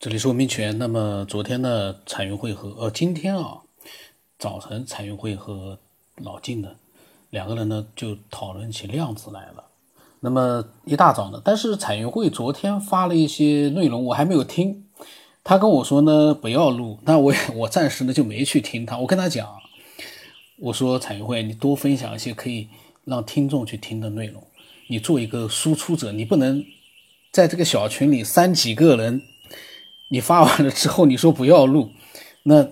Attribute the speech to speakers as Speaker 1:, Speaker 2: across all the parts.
Speaker 1: 这里是文明泉。那么昨天呢，彩云会和呃，今天啊，早晨彩云会和老晋呢两个人呢就讨论起量子来了。那么一大早呢，但是彩云会昨天发了一些内容，我还没有听。他跟我说呢，不要录。那我我暂时呢就没去听他。我跟他讲，我说彩云会，你多分享一些可以让听众去听的内容。你做一个输出者，你不能在这个小群里三几个人。你发完了之后，你说不要录，那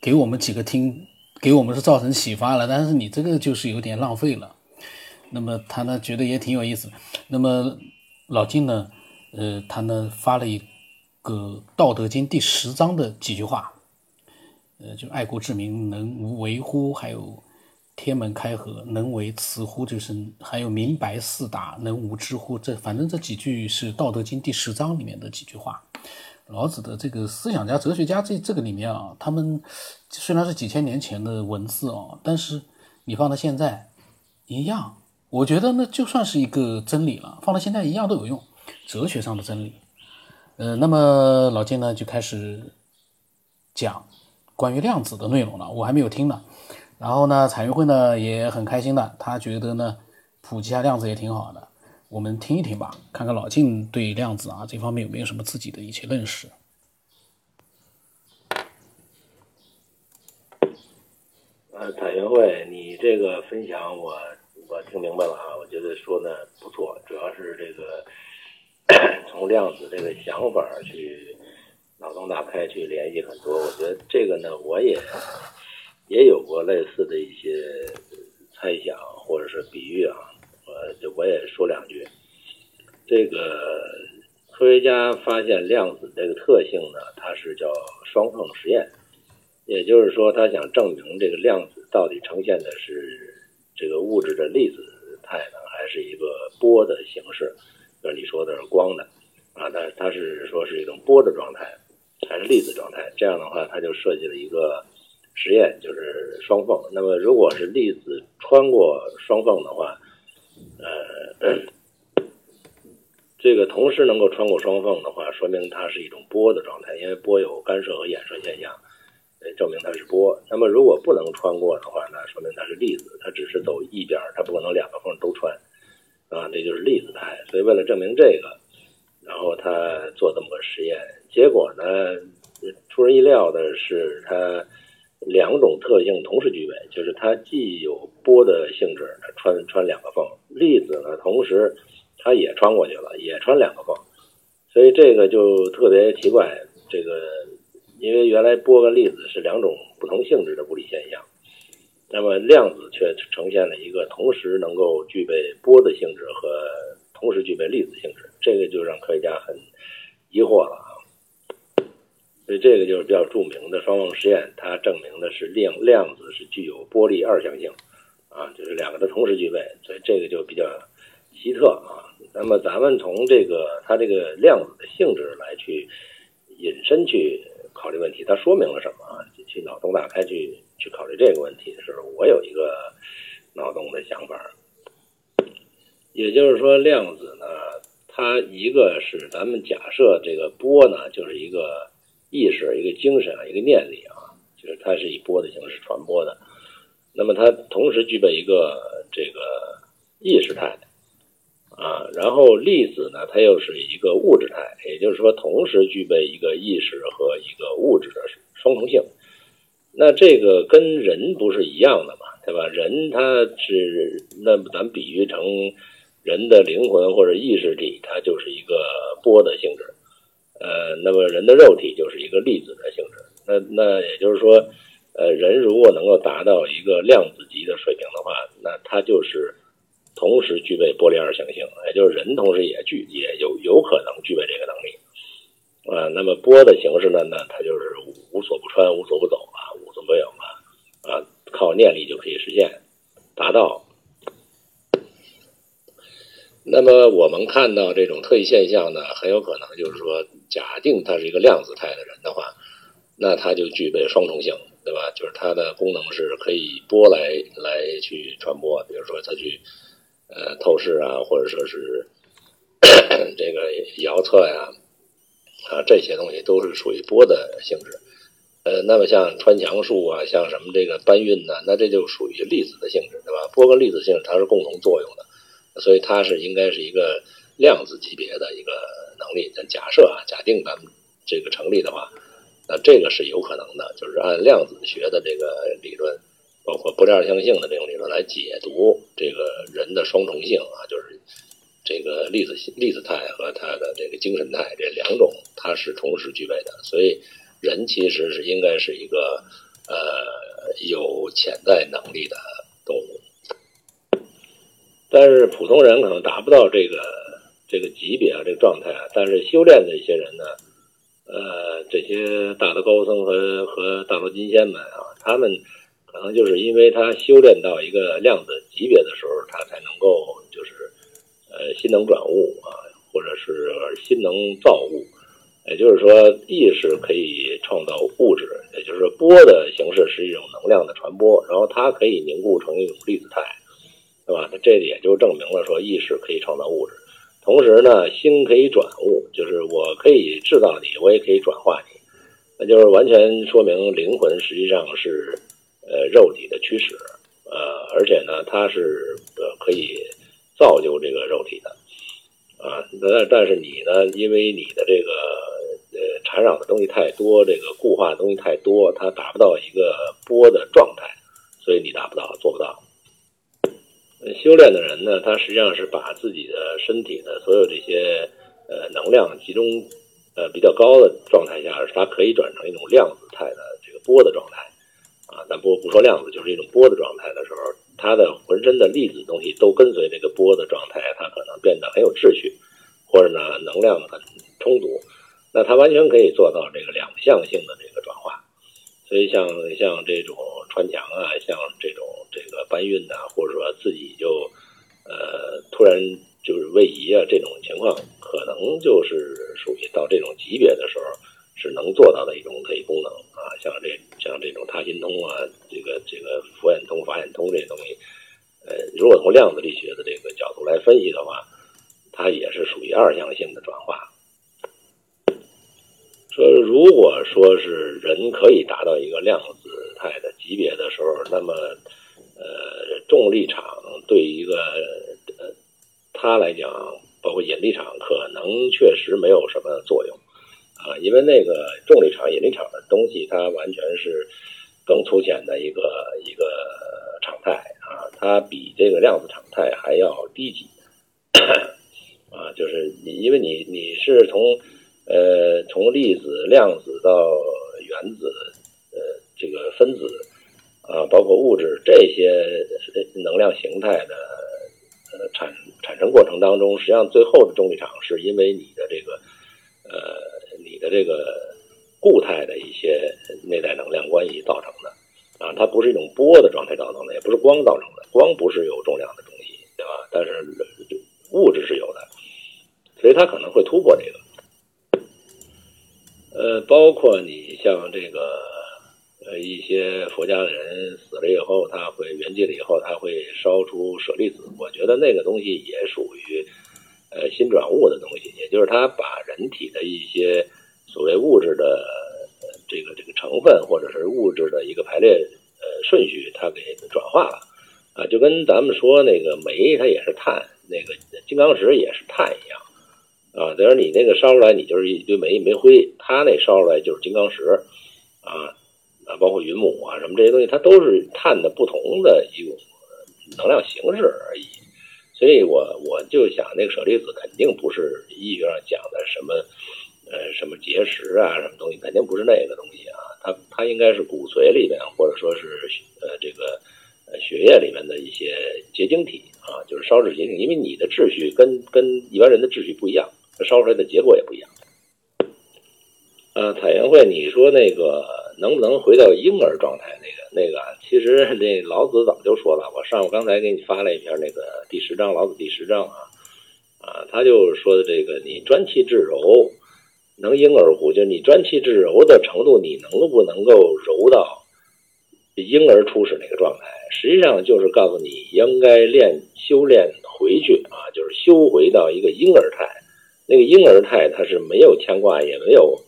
Speaker 1: 给我们几个听，给我们是造成启发了，但是你这个就是有点浪费了。那么他呢觉得也挺有意思。那么老金呢，呃，他呢发了一个《道德经》第十章的几句话，呃，就爱国治民能无为乎？还有天门开合能为雌乎？就是还有明白四达能无知乎？这反正这几句是《道德经》第十章里面的几句话。老子的这个思想家、哲学家，这这个里面啊，他们虽然是几千年前的文字啊，但是你放到现在一样，我觉得那就算是一个真理了，放到现在一样都有用，哲学上的真理。呃，那么老金呢就开始讲关于量子的内容了，我还没有听呢。然后呢，彩云会呢也很开心的，他觉得呢普及下量子也挺好的。我们听一听吧，看看老晋对量子啊这方面有没有什么自己的一些认识。
Speaker 2: 呃，彩云会，你这个分享我我听明白了啊，我觉得说的不错，主要是这个从量子这个想法去脑洞大开，去联系很多。我觉得这个呢，我也也有过类似的一些猜想或者是比喻啊。呃，我也说两句。这个科学家发现量子这个特性呢，它是叫双缝实验，也就是说，他想证明这个量子到底呈现的是这个物质的粒子态呢，还是一个波的形式？就是你说的是光的啊，它它是说是一种波的状态，还是粒子状态？这样的话，他就设计了一个实验，就是双缝。那么，如果是粒子穿过双缝的话，呃，这个同时能够穿过双缝的话，说明它是一种波的状态，因为波有干涉和衍射现象，呃证明它是波。那么如果不能穿过的话，那说明它是粒子，它只是走一边，它不可能两个缝都穿，啊，这就是粒子态。所以为了证明这个，然后他做这么个实验，结果呢，出人意料的是他。两种特性同时具备，就是它既有波的性质，它穿穿两个缝；粒子呢，同时它也穿过去了，也穿两个缝。所以这个就特别奇怪。这个因为原来波跟粒子是两种不同性质的物理现象，那么量子却呈现了一个同时能够具备波的性质和同时具备粒子性质，这个就让科学家很疑惑了啊。所以这个就是比较著名的双缝实验，它证明的是量量子是具有波粒二象性，啊，就是两个的同时具备，所以这个就比较奇特啊。那么咱们从这个它这个量子的性质来去引申去考虑问题，它说明了什么啊？去脑洞大开去去考虑这个问题的时候，我有一个脑洞的想法，也就是说量子呢，它一个是咱们假设这个波呢，就是一个。意识一个精神啊，一个念力啊，就是它是以波的形式传播的。那么它同时具备一个这个意识态啊，然后粒子呢，它又是一个物质态，也就是说同时具备一个意识和一个物质的双重性。那这个跟人不是一样的嘛，对吧？人他是那咱比喻成人的灵魂或者意识体，它就是一个波的性质。呃，那么人的肉体就是一个粒子的性质，那那也就是说，呃，人如果能够达到一个量子级的水平的话，那他就是同时具备波粒二象性，也就是人同时也具也有有可能具备这个能力。啊，那么波的形式呢，那它就是无所不穿、无所不走啊，无所不有啊，啊，靠念力就可以实现达到。那么我们看到这种特异现象呢，很有可能就是说，假定他是一个量子态的人的话，那它就具备双重性，对吧？就是它的功能是可以波来来去传播，比如说它去呃透视啊，或者说是 这个遥测呀，啊，这些东西都是属于波的性质。呃，那么像穿墙术啊，像什么这个搬运呢，那这就属于粒子的性质，对吧？波跟粒子性质它是共同作用的，所以它是应该是一个量子级别的一个能力。咱假设啊，假定咱们这个成立的话，那这个是有可能的，就是按量子学的这个理论，包括波粒二象性的这种理论来解读这个人的双重性啊，就是这个粒子粒子态和它的这个精神态这两种，它是同时具备的，所以人其实是应该是一个呃有潜在能力的动物，但是普通人可能达不到这个这个级别啊，这个状态啊，但是修炼的一些人呢。呃，这些大德高僧和和大罗金仙们啊，他们可能就是因为他修炼到一个量子级别的时候，他才能够就是呃心能转物啊，或者是心能造物，也就是说意识可以创造物质，也就是波的形式是一种能量的传播，然后它可以凝固成一种粒子态，对吧？那这也就证明了说意识可以创造物质。同时呢，心可以转物，就是我可以制造你，我也可以转化你，那就是完全说明灵魂实际上是呃肉体的驱使，呃，而且呢，它是呃可以造就这个肉体的，啊，但但是你呢，因为你的这个呃缠绕的东西太多，这个固化的东西太多，它达不到一个波的状态，所以你达不到，做不到。修炼的人呢，他实际上是把自己的身体的所有这些呃能量集中呃比较高的状态下，它可以转成一种量子态的这个波的状态啊。咱不不说量子，就是一种波的状态的时候，他的浑身的粒子东西都跟随这个波的状态，它可能变得很有秩序，或者呢能量很充足。那他完全可以做到这个两向性的这。所以像像这种穿墙啊，像这种这个搬运呐，或者说自己就呃突然就是位移啊这种情况，可能就是属于到这种级别的时候是能做到的一种特异功能啊。像这像这种他心通啊，这个这个佛眼通、法眼通这些东西，呃，如果从量子力学的这个角度来分析的话，它也是属于二向性的转化。说，如果说是人可以达到一个量子态的级别的时候，那么，呃，重力场对一个呃他来讲，包括引力场，可能确实没有什么作用啊，因为那个重力场、引力场的东西，它完全是更粗浅的一个一个常态啊，它比这个量子常态还要低级 啊，就是你，因为你你是从。呃，从粒子、量子到原子，呃，这个分子，啊，包括物质这些能量形态的呃产产生过程当中，实际上最后的重力场是因为你的这个呃你的这个固态的一些内在能量关系造成的，啊，它不是一种波的状态造成的，也不是光造成的，光不是有重量的东西，对吧？但是物质是有的，所以它可能会突破这个。呃，包括你像这个，呃，一些佛家的人死了以后，他会圆寂了以后，他会烧出舍利子。我觉得那个东西也属于，呃，心转物的东西，也就是他把人体的一些所谓物质的这个这个成分，或者是物质的一个排列呃顺序，它给转化了啊，就跟咱们说那个煤，它也是碳，那个金刚石也是碳一样。啊，等于你那个烧出来，你就是一堆煤煤灰，它那烧出来就是金刚石，啊啊，包括云母啊什么这些东西，它都是碳的不同的一种能量形式而已。所以我我就想，那个舍利子肯定不是医学上讲的什么呃什么结石啊什么东西，肯定不是那个东西啊。它它应该是骨髓里面，或者说是呃这个血液里面的一些结晶体啊，就是烧制结晶，因为你的秩序跟跟一般人的秩序不一样。烧出来的结果也不一样。呃，彩云会，你说那个能不能回到婴儿状态？那个那个，其实那老子早就说了。我上午刚才给你发了一篇那个第十章，老子第十章啊啊，他就说的这个，你专气致柔，能婴儿乎？就是你专气致柔的程度，你能不能够柔到婴儿初始那个状态？实际上就是告诉你应该练修炼回去啊，就是修回到一个婴儿态。那个婴儿态它是没有牵挂，也没有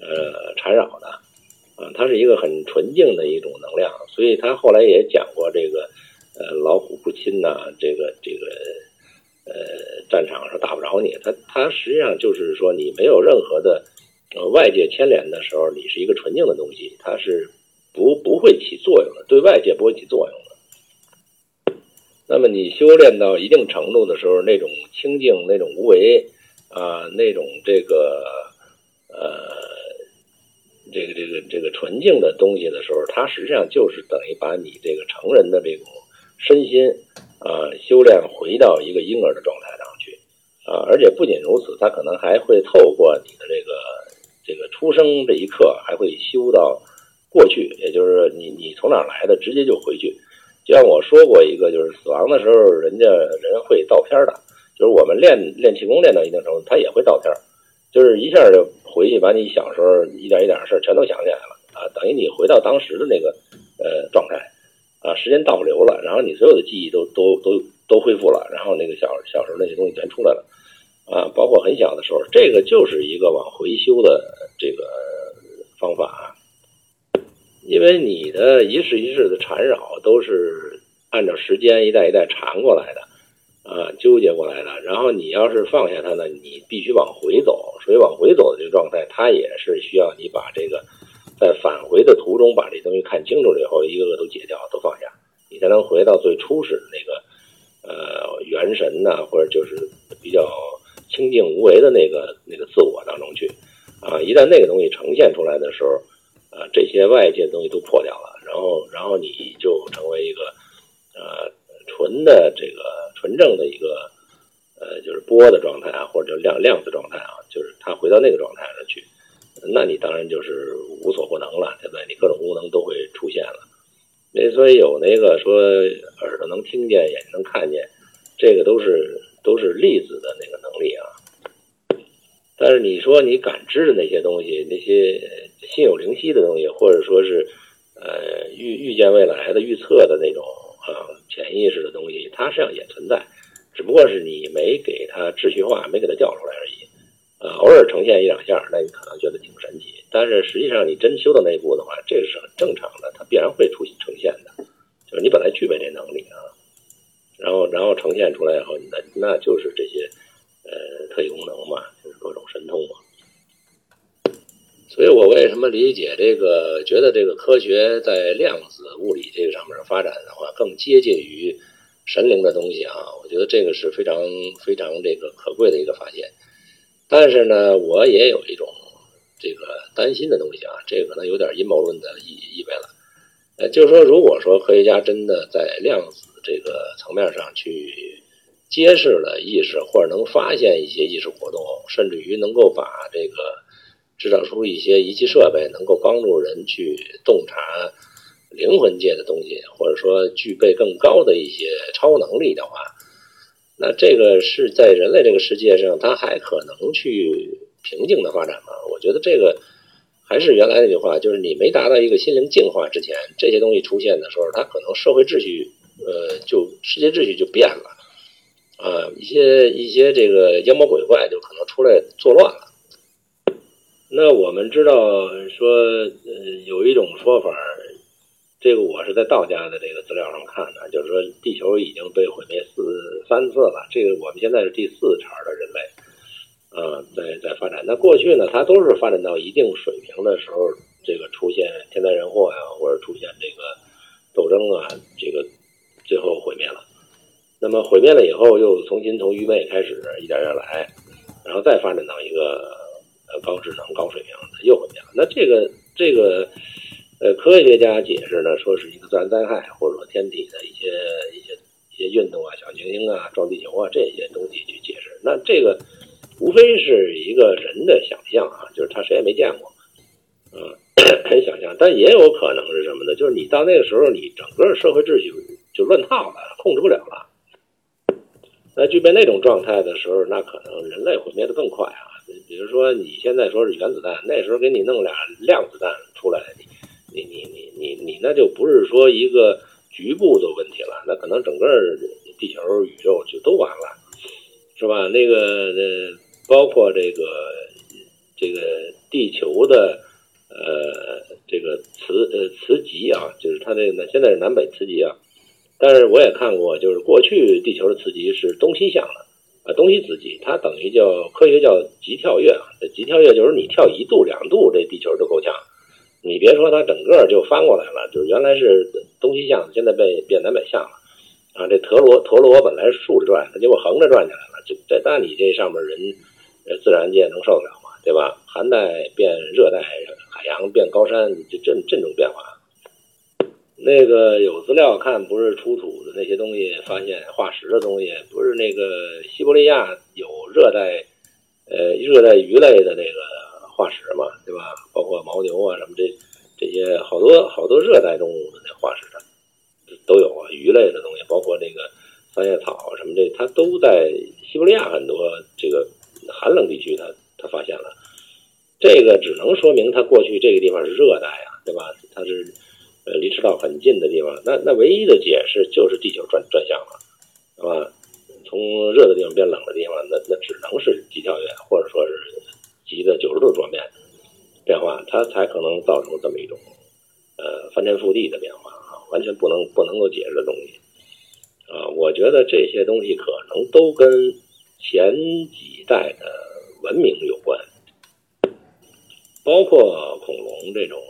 Speaker 2: 呃缠绕的，啊，它是一个很纯净的一种能量。所以他后来也讲过这个，呃，老虎不亲呐，这个这个，呃，战场上打不着你。他他实际上就是说，你没有任何的呃外界牵连的时候，你是一个纯净的东西，它是不不会起作用的，对外界不会起作用的。那么你修炼到一定程度的时候，那种清净，那种无为。啊，那种这个呃，这个这个这个纯净的东西的时候，它实际上就是等于把你这个成人的这种身心啊修炼回到一个婴儿的状态上去啊，而且不仅如此，它可能还会透过你的这个这个出生这一刻，还会修到过去，也就是你你从哪来的，直接就回去。就像我说过一个，就是死亡的时候，人家人会倒片的。就是我们练练气功练到一定程度，他也会倒片儿，就是一下就回去把你小时候一点一点的事儿全都想起来了啊，等于你回到当时的那个呃状态啊，时间倒流了，然后你所有的记忆都都都都恢复了，然后那个小小时候那些东西全出来了啊，包括很小的时候，这个就是一个往回修的这个方法，因为你的一世一世的缠绕都是按照时间一代一代缠过来的。啊，纠结过来的。然后你要是放下它呢，你必须往回走。所以往回走的这个状态，它也是需要你把这个在返回的途中把这东西看清楚了以后，一个个都解掉，都放下，你才能回到最初始的那个呃元神呐，或者就是比较清净无为的那个那个自我当中去。啊，一旦那个东西呈现出来的时候，啊，这些外界的东西都破掉了，然后然后你就成为一个呃纯的这个。纯正的一个，呃，就是波的状态啊，或者叫量量子状态啊，就是它回到那个状态上去，那你当然就是无所不能了，对不对？你各种功能都会出现了。那所以有那个说耳朵能听见，眼睛能看见，这个都是都是粒子的那个能力啊。但是你说你感知的那些东西，那些心有灵犀的东西，或者说是呃预预见未来的预测的那种啊。潜意识的东西，它实际上也存，不过是你没给它秩序化，没给它叫出来而已。呃，偶尔呈现一两下，那你可能觉得挺神奇。但是实际上，你真修到那一步的话，这是很正常的，它必然会出呈现的。就是你本来具备这能力啊，然后然后呈现出来以后，那那就是这些呃特异功能嘛，就是各种神通嘛。所以我为什么理解这个？觉得这个科学在量子物理这个上面发展的话，更接近于神灵的东西啊！这个是非常非常这个可贵的一个发现。但是呢，我也有一种这个担心的东西啊，这可能有点阴谋论的意意味了。呃，就是说，如果说科学家真的在量子这个层面上去揭示了意识，或者能发现一些意识活动，甚至于能够把这个。制造出一些仪器设备，能够帮助人去洞察灵魂界的东西，或者说具备更高的一些超能力的话，那这个是在人类这个世界上，它还可能去平静的发展吗？我觉得这个还是原来那句话，就是你没达到一个心灵净化之前，这些东西出现的时候，它可能社会秩序，呃，就世界秩序就变了，啊，一些一些这个妖魔鬼怪就可能出来作乱了。那我们知道说，呃，有一种说法，这个我是在道家的这个资料上看的，就是说地球已经被毁灭四三次了，这个我们现在是第四茬的人类，啊，在在发展。那过去呢，它都是发展到一定水平的时候，这个出现天灾人祸呀，或者出现这个斗争啊，这个最后毁灭了。那么毁灭了以后，又重新从愚昧开始，一点点来，然后再发展到一个。高智能、高水平，又怎么样？那这个这个，呃，科学家解释呢，说是一个自然灾害，或者说天体的一些一些一些运动啊，小行星啊撞地球啊这些东西去解释。那这个无非是一个人的想象啊，就是他谁也没见过，嗯，很想象。但也有可能是什么呢？就是你到那个时候，你整个社会秩序就乱套了，控制不了了。那具备那种状态的时候，那可能人类毁灭的更快啊。比如说，你现在说是原子弹，那时候给你弄俩量子弹出来，你你你你你那就不是说一个局部的问题了，那可能整个地球宇宙就都完了，是吧？那个呃，包括这个这个地球的呃这个磁呃磁极啊，就是它这个现在是南北磁极啊。但是我也看过，就是过去地球的磁极是东西向的啊，东西磁极，它等于叫科学叫极跳跃啊。这极跳跃就是你跳一度两度，这地球就够呛。你别说它整个就翻过来了，就是原来是东西向，现在被变南北向了啊。这陀螺陀螺本来竖着转，它结果横着转起来了。这这那你这上面人，自然界能受得了吗？对吧？寒带变热带，海洋变高山，这这这种变化。那个有资料看，不是出土的那些东西，发现化石的东西，不是那个西伯利亚有热带，呃，热带鱼类的那个化石嘛，对吧？包括牦牛啊什么这这些好多好多热带动物的化石的都有啊，鱼类的东西，包括这个三叶草什么这，它都在西伯利亚很多这个寒冷地区，它它发现了。这个只能说明它过去这个地方是热带啊，对吧？它是。呃，离赤道很近的地方，那那唯一的解释就是地球转转向了，是吧？从热的地方变冷的地方，那那只能是极跳跃，或者说是极的九十度转变变化，它才可能造成这么一种呃翻天覆地的变化啊，完全不能不能够解释的东西啊。我觉得这些东西可能都跟前几代的文明有关，包括恐龙这种。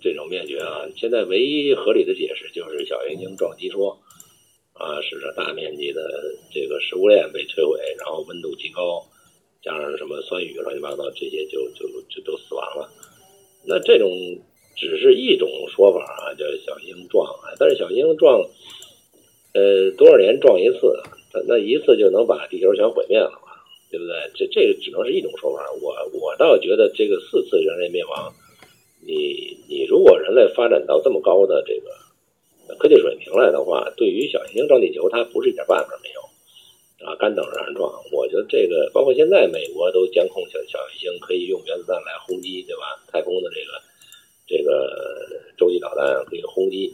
Speaker 2: 这种灭绝啊，现在唯一合理的解释就是小行星撞击说，啊，使得大面积的这个食物链被摧毁，然后温度极高，加上什么酸雨乱七八糟，这些就就就都死亡了。那这种只是一种说法啊，叫小行星撞，但是小行星撞，呃，多少年撞一次，那那一次就能把地球全毁灭了嘛，对不对？这这个只能是一种说法。我我倒觉得这个四次人类灭亡。你你如果人类发展到这么高的这个科技水平来的话，对于小行星撞地球，它不是一点办法没有啊，干等着让人撞。我觉得这个包括现在美国都监控小小行星可以用原子弹来轰击，对吧？太空的这个这个洲际导弹可以轰击，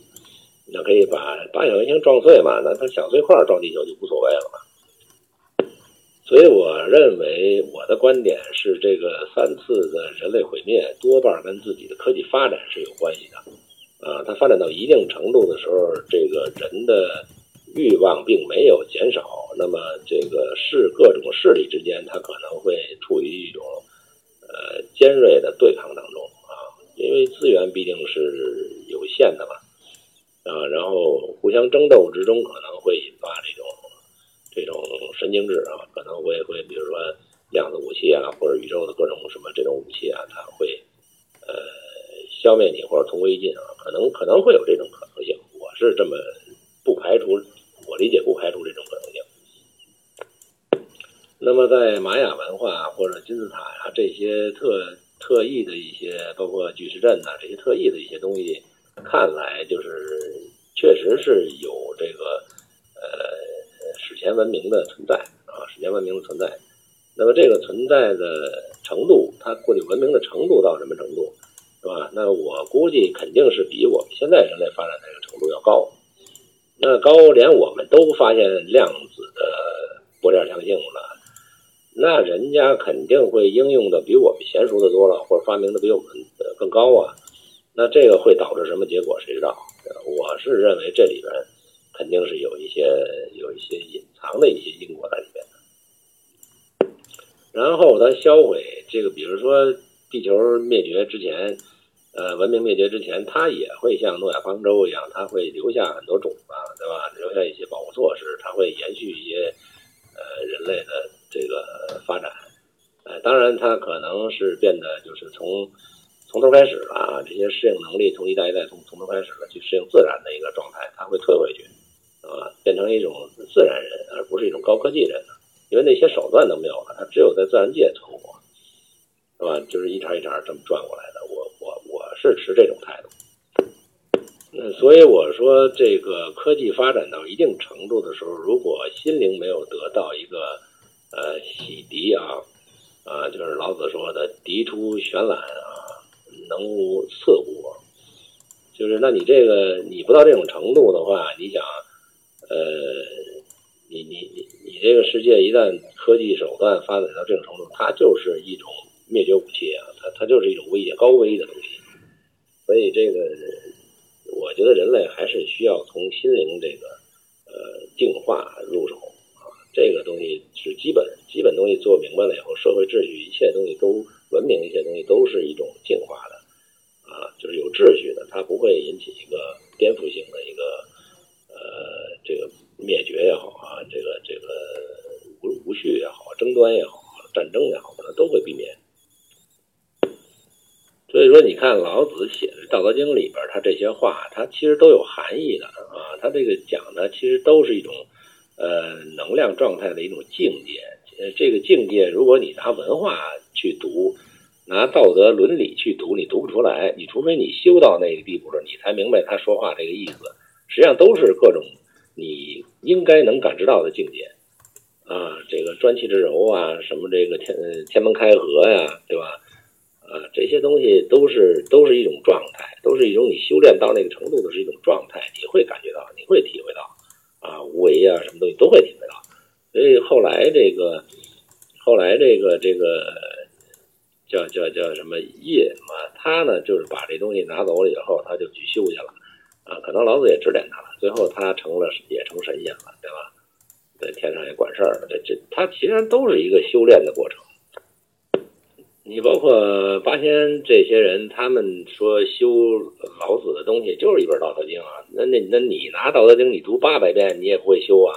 Speaker 2: 那可以把把小行星撞碎嘛？那它小碎块撞地球就无所谓了嘛。所以我认为我的观点是，这个三次的人类毁灭多半跟自己的科技发展是有关系的。啊，它发展到一定程度的时候，这个人的欲望并没有减少，那么这个势各种势力之间，它可能会处于一种呃尖锐的对抗当中啊，因为资源毕竟是有限的嘛，啊，然后互相争斗之中可能会引发这种。这种神经质啊，可能会会，比如说量子武器啊，或者宇宙的各种什么这种武器啊，它会呃消灭你或者同归于尽啊，可能可能会有这种可能性。我是这么不排除，我理解不排除这种可能性。那么在玛雅文化或者金字塔呀这些特特异的一些，包括巨石阵呐这些特异的一些东西，看来就是确实是有这个呃。史前文明的存在啊，史前文明的存在，那么这个存在的程度，它过去文明的程度到什么程度，是吧？那我估计肯定是比我们现在人类发展这个程度要高。那高连我们都发现量子的波粒强性了，那人家肯定会应用的比我们娴熟的多了，或者发明的比我们呃更高啊。那这个会导致什么结果？谁知道？我是认为这里边。肯定是有一些有一些隐藏的一些因果在里边的。然后它销毁这个，比如说地球灭绝之前，呃，文明灭绝之前，它也会像诺亚方舟一样，它会留下很多种子，对吧？留下一些保护措施，它会延续一些呃人类的这个发展。呃，当然它可能是变得就是从从头开始了啊，这些适应能力从一代一代从从头开始了去适应自然的一个状态，它会退回去。啊，变成一种自然人，而不是一种高科技人因为那些手段都没有了，他只有在自然界存活，是吧？就是一茬一茬这么转过来。是持这种态度。那所以我说，这个科技发展到一定程度的时候，如果心灵没有得到一个呃洗涤啊啊，就是老子说的“涤出玄览啊，能无刺乎”，就是那你这个你不到这种程度的话，你想。呃，你你你你这个世界一旦科技手段发展到这种程度，它就是一种灭绝武器啊，它它就是一种威胁高危的东西。所以这个，我觉得人类还是需要从心灵这个呃净化入手啊，这个东西是基本基本东西做明白了以后，社会秩序一切东西都文明，一切东西都是一种净化的啊，就是有秩序的，它不会引起一个颠覆性的一个呃这个灭绝也好啊，这个这个。无无序也好，争端也好，战争也好，可能都会避免。所以说，你看老子写的《道德经》里边，他这些话，他其实都有含义的啊。他这个讲的，其实都是一种呃能量状态的一种境界。呃，这个境界，如果你拿文化去读，拿道德伦理去读，你读不出来。你除非你修到那个地步了，你才明白他说话这个意思。实际上都是各种你应该能感知到的境界。啊，这个专气致柔啊，什么这个天天门开合呀，对吧？啊，这些东西都是都是一种状态，都是一种你修炼到那个程度的是一种状态，你会感觉到，你会体会到，啊，无为啊，什么东西都会体会到。所以后来这个，后来这个这个叫叫叫什么业嘛，他呢就是把这东西拿走了以后，他就去修去了，啊，可能老子也指点他了，最后他成了也成神仙了，对吧？在天上也管事儿了，这这，他其实都是一个修炼的过程。你包括八仙这些人，他们说修老子的东西就是一本《道德经》啊。那那那你拿《道德经》，你读八百遍，你也不会修啊？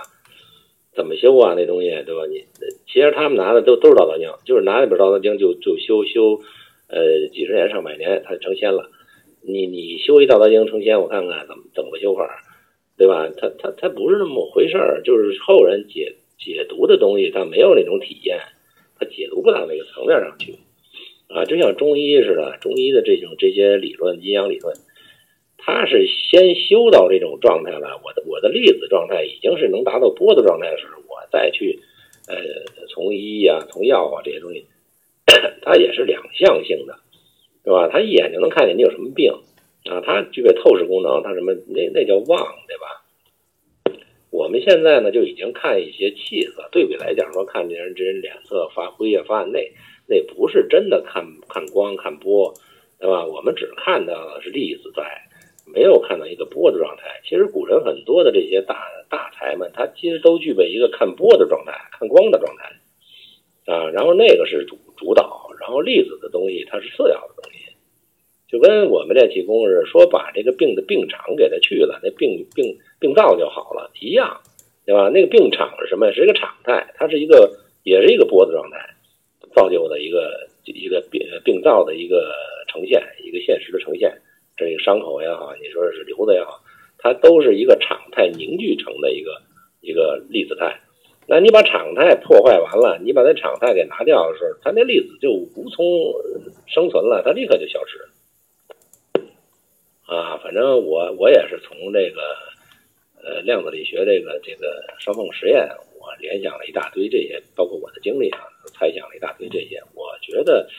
Speaker 2: 怎么修啊？那东西对吧？你其实他们拿的都都是《道德经》，就是拿那本《道德经》就就修修，呃，几十年上百年，他就成仙了。你你修一《道德经》成仙，我看看怎么怎么个修法？对吧？他他他不是那么回事儿，就是后人解解读的东西，他没有那种体验，他解读不到那个层面上去，啊，就像中医似的，中医的这种这些理论，阴阳理论，他是先修到这种状态了，我的我的粒子状态已经是能达到波的状态的时候，我再去，呃，从医呀，从药啊这些东西，它也是两向性的，对吧？他一眼就能看见你有什么病。啊，它具备透视功能，它什么那那叫望，对吧？我们现在呢就已经看一些气色，对比来讲说看这人这人脸色发灰啊发暗，那那不是真的看看光看波，对吧？我们只看到的是粒子在，没有看到一个波的状态。其实古人很多的这些大大才们，他其实都具备一个看波的状态，看光的状态啊。然后那个是主主导，然后粒子的东西它是次要的东西。就跟我们练气功似的，说把这个病的病场给它去了，那病病病灶就好了，一样，对吧？那个病场是什么？是一个常态，它是一个，也是一个波的状态，造就的一个一个病病灶的一个呈现，一个现实的呈现。这个伤口也好，你说是瘤子也好，它都是一个常态凝聚成的一个一个粒子态。那你把常态破坏完了，你把那常态给拿掉的时候，它那粒子就无从生存了，它立刻就消失。啊，反正我我也是从这个呃量子力学这个这个双缝实验，我联想了一大堆这些，包括我的经历啊，猜想了一大堆这些。我觉得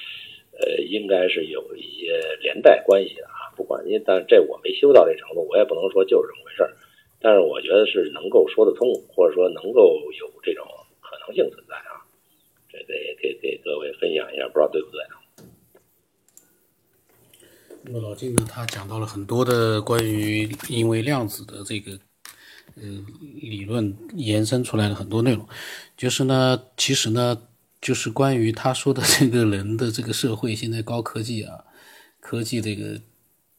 Speaker 2: 呃应该是有一些连带关系的啊。不管你，但这我没修到这程度，我也不能说就是这么回事儿。但是我觉得是能够说得通，或者说能够有这种可能性存在啊。这得给给各位分享一下，不知道对不对啊？
Speaker 1: 那么老金呢，他讲到了很多的关于因为量子的这个呃理论延伸出来的很多内容，就是呢，其实呢，就是关于他说的这个人的这个社会现在高科技啊，科技这个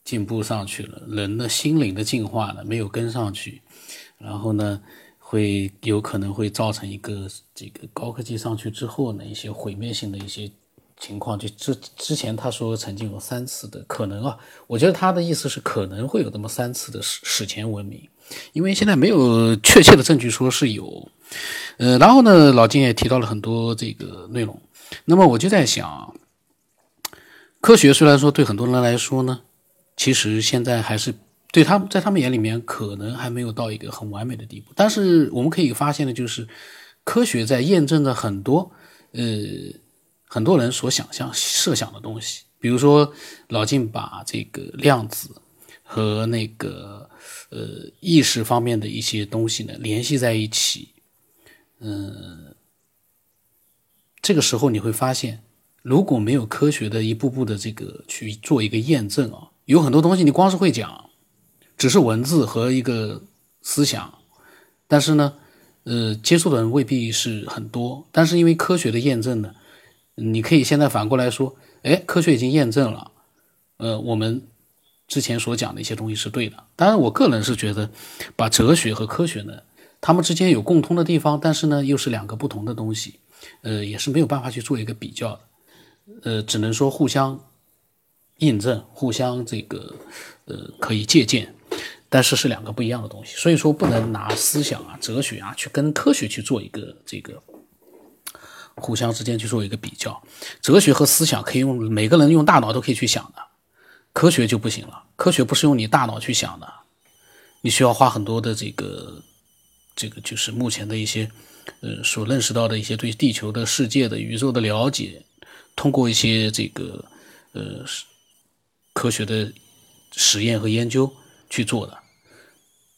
Speaker 1: 进步上去了，人的心灵的进化呢没有跟上去，然后呢，会有可能会造成一个这个高科技上去之后呢一些毁灭性的一些。情况就之之前他说曾经有三次的可能啊，我觉得他的意思是可能会有那么三次的史史前文明，因为现在没有确切的证据说是有，呃，然后呢，老金也提到了很多这个内容，那么我就在想，科学虽然说对很多人来说呢，其实现在还是对他们在他们眼里面可能还没有到一个很完美的地步，但是我们可以发现的就是，科学在验证着很多呃。很多人所想象、设想的东西，比如说老金把这个量子和那个呃意识方面的一些东西呢联系在一起，嗯，这个时候你会发现，如果没有科学的一步步的这个去做一个验证啊，有很多东西你光是会讲，只是文字和一个思想，但是呢，呃，接触的人未必是很多。但是因为科学的验证呢，你可以现在反过来说，哎，科学已经验证了，呃，我们之前所讲的一些东西是对的。当然，我个人是觉得，把哲学和科学呢，他们之间有共通的地方，但是呢，又是两个不同的东西。呃，也是没有办法去做一个比较的，呃，只能说互相印证，互相这个呃可以借鉴，但是是两个不一样的东西，所以说不能拿思想啊、哲学啊去跟科学去做一个这个互相之间去做一个比较。哲学和思想可以用每个人用大脑都可以去想的，科学就不行了，科学不是用你大脑去想的，你需要花很多的这个这个就是目前的一些。呃，所认识到的一些对地球的世界的宇宙的了解，通过一些这个呃科学的实验和研究去做的。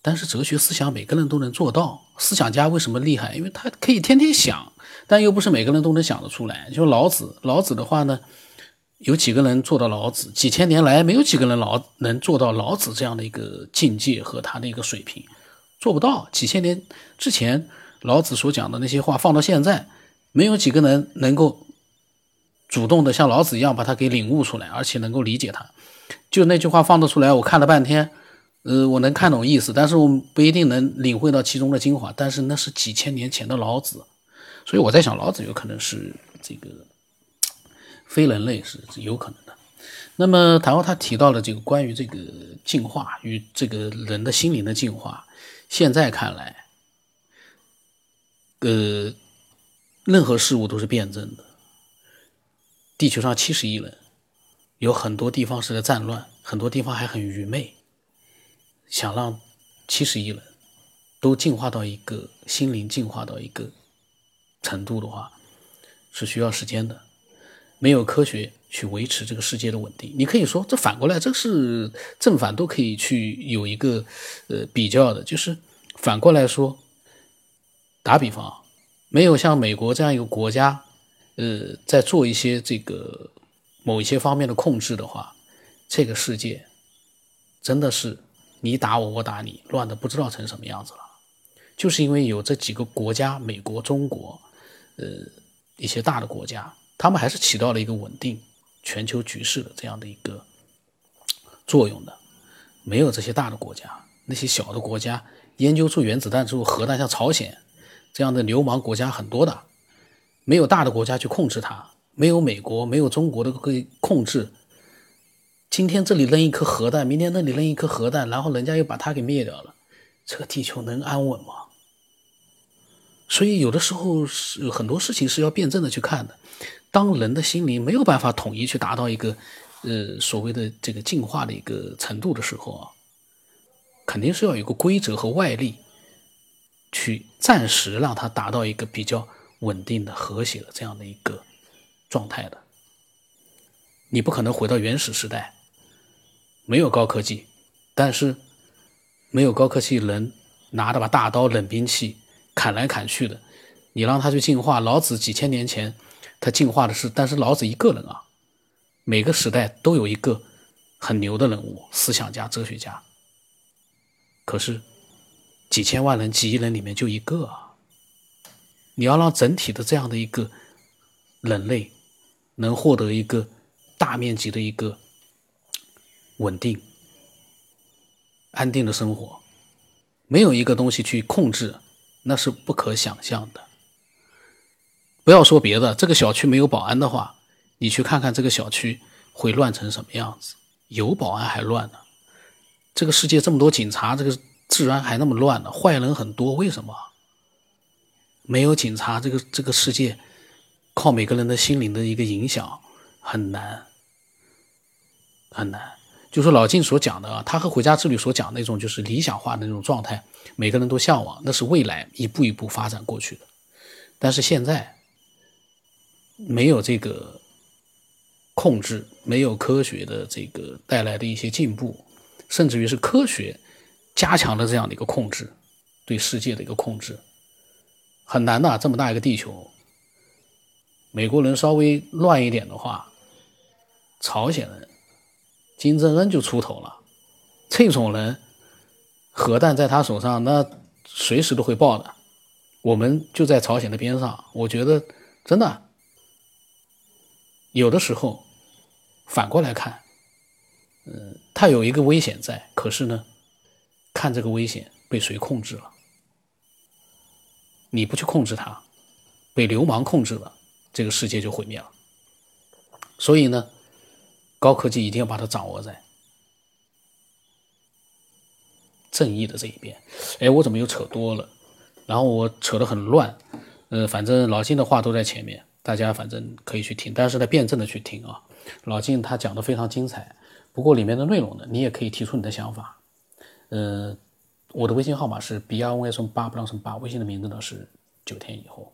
Speaker 1: 但是哲学思想每个人都能做到，思想家为什么厉害？因为他可以天天想，但又不是每个人都能想得出来。就老子，老子的话呢，有几个人做到老子？几千年来没有几个人老能做到老子这样的一个境界和他的一个水平，做不到。几千年之前。老子所讲的那些话放到现在，没有几个人能够主动的像老子一样把它给领悟出来，而且能够理解它。就那句话放得出来，我看了半天，呃，我能看懂意思，但是我不一定能领会到其中的精华。但是那是几千年前的老子，所以我在想，老子有可能是这个非人类是有可能的。那么，倘若他提到了这个关于这个进化与这个人的心灵的进化，现在看来。呃，任何事物都是辩证的。地球上七十亿人，有很多地方是在战乱，很多地方还很愚昧。想让七十亿人都进化到一个心灵进化到一个程度的话，是需要时间的。没有科学去维持这个世界的稳定，你可以说这反过来，这是正反都可以去有一个呃比较的，就是反过来说。打比方，没有像美国这样一个国家，呃，在做一些这个某一些方面的控制的话，这个世界真的是你打我，我打你，乱的不知道成什么样子了。就是因为有这几个国家，美国、中国，呃，一些大的国家，他们还是起到了一个稳定全球局势的这样的一个作用的。没有这些大的国家，那些小的国家研究出原子弹之后，核弹像朝鲜。这样的流氓国家很多的，没有大的国家去控制它，没有美国，没有中国的可以控制。今天这里扔一颗核弹，明天那里扔一颗核弹，然后人家又把它给灭掉了，这个地球能安稳吗？所以有的时候是很多事情是要辩证的去看的。当人的心灵没有办法统一去达到一个呃所谓的这个进化的一个程度的时候啊，肯定是要有个规则和外力。去暂时让它达到一个比较稳定的、和谐的这样的一个状态的。你不可能回到原始时代，没有高科技，但是没有高科技，人拿着把大刀、冷兵器砍来砍去的，你让他去进化。老子几千年前他进化的是，但是老子一个人啊，每个时代都有一个很牛的人物，思想家、哲学家，可是。几千万人、几亿人里面就一个啊，你要让整体的这样的一个人类能获得一个大面积的一个稳定、安定的生活，没有一个东西去控制，那是不可想象的。不要说别的，这个小区没有保安的话，你去看看这个小区会乱成什么样子？有保安还乱呢。这个世界这么多警察，这个。治安还那么乱呢，坏人很多，为什么？没有警察，这个这个世界靠每个人的心灵的一个影响很难很难。就说老晋所讲的啊，他和回家之旅所讲那种就是理想化的那种状态，每个人都向往，那是未来一步一步发展过去的。但是现在没有这个控制，没有科学的这个带来的一些进步，甚至于是科学。加强了这样的一个控制，对世界的一个控制，很难的。这么大一个地球，美国人稍微乱一点的话，朝鲜人金正恩就出头了。这种人，核弹在他手上，那随时都会爆的。我们就在朝鲜的边上，我觉得真的有的时候反过来看，嗯，他有一个危险在，可是呢，看这个危险被谁控制了？你不去控制他，被流氓控制了。这个世界就毁灭了，所以呢，高科技一定要把它掌握在正义的这一边。哎，我怎么又扯多了？然后我扯得很乱。呃，反正老金的话都在前面，大家反正可以去听，但是呢，辩证的去听啊。老金他讲的非常精彩，不过里面的内容呢，你也可以提出你的想法。呃，我的微信号码是 b r o n s 八不让什么八，微信的名字呢是九天以后。